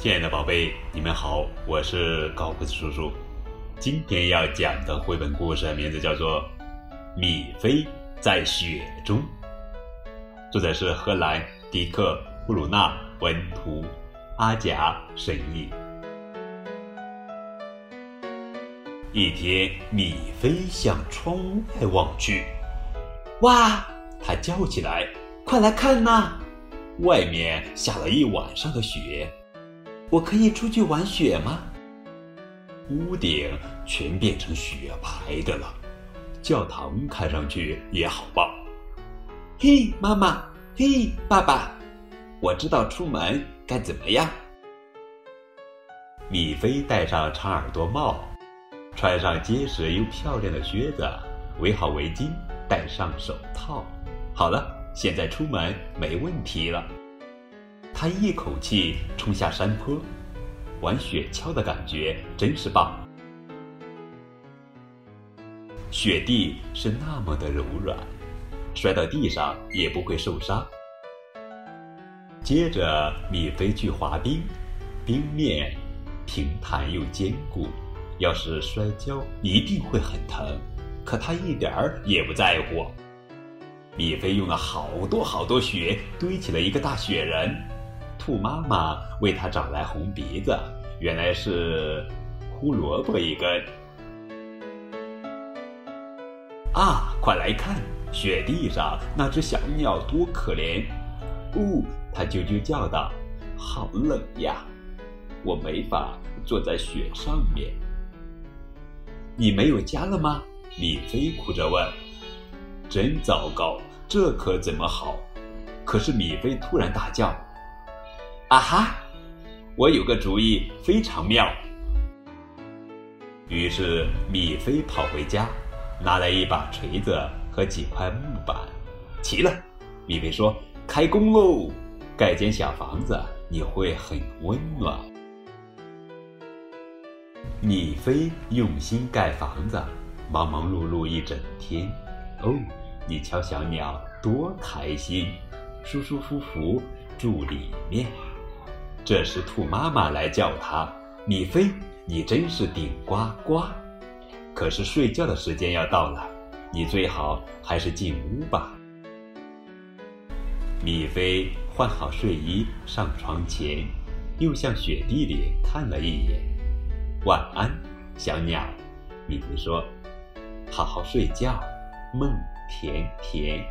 亲爱的宝贝，你们好，我是高个子叔叔。今天要讲的绘本故事名字叫做《米菲在雪中》，作者是荷兰迪克·布鲁纳文图，阿贾审译。一天，米菲向窗外望去，哇！他叫起来：“快来看呐！外面下了一晚上的雪，我可以出去玩雪吗？”屋顶全变成雪白的了，教堂看上去也好棒。嘿，妈妈！嘿，爸爸！我知道出门该怎么样。米菲戴上长耳朵帽，穿上结实又漂亮的靴子，围好围巾，戴上手套。好了，现在出门没问题了。他一口气冲下山坡，玩雪橇的感觉真是棒。雪地是那么的柔软，摔到地上也不会受伤。接着，米菲去滑冰，冰面平坦又坚固，要是摔跤一定会很疼，可他一点儿也不在乎。米菲用了好多好多雪堆起了一个大雪人，兔妈妈为它找来红鼻子，原来是胡萝卜一根。啊，快来看，雪地上那只小鸟多可怜！呜，它啾啾叫道：“好冷呀，我没法坐在雪上面。”你没有家了吗？米菲哭着问。真糟糕，这可怎么好？可是米菲突然大叫：“啊哈！我有个主意，非常妙。”于是米菲跑回家，拿来一把锤子和几块木板。齐了，米菲说：“开工喽！盖间小房子，你会很温暖。”米菲用心盖房子，忙忙碌碌一整天。哦，你瞧，小鸟多开心，舒舒服服住里面。这时，兔妈妈来叫它：“米菲，你真是顶呱呱！可是睡觉的时间要到了，你最好还是进屋吧。”米菲换好睡衣，上床前，又向雪地里看了一眼。“晚安，小鸟。”米菲说，“好好睡觉。”梦甜甜。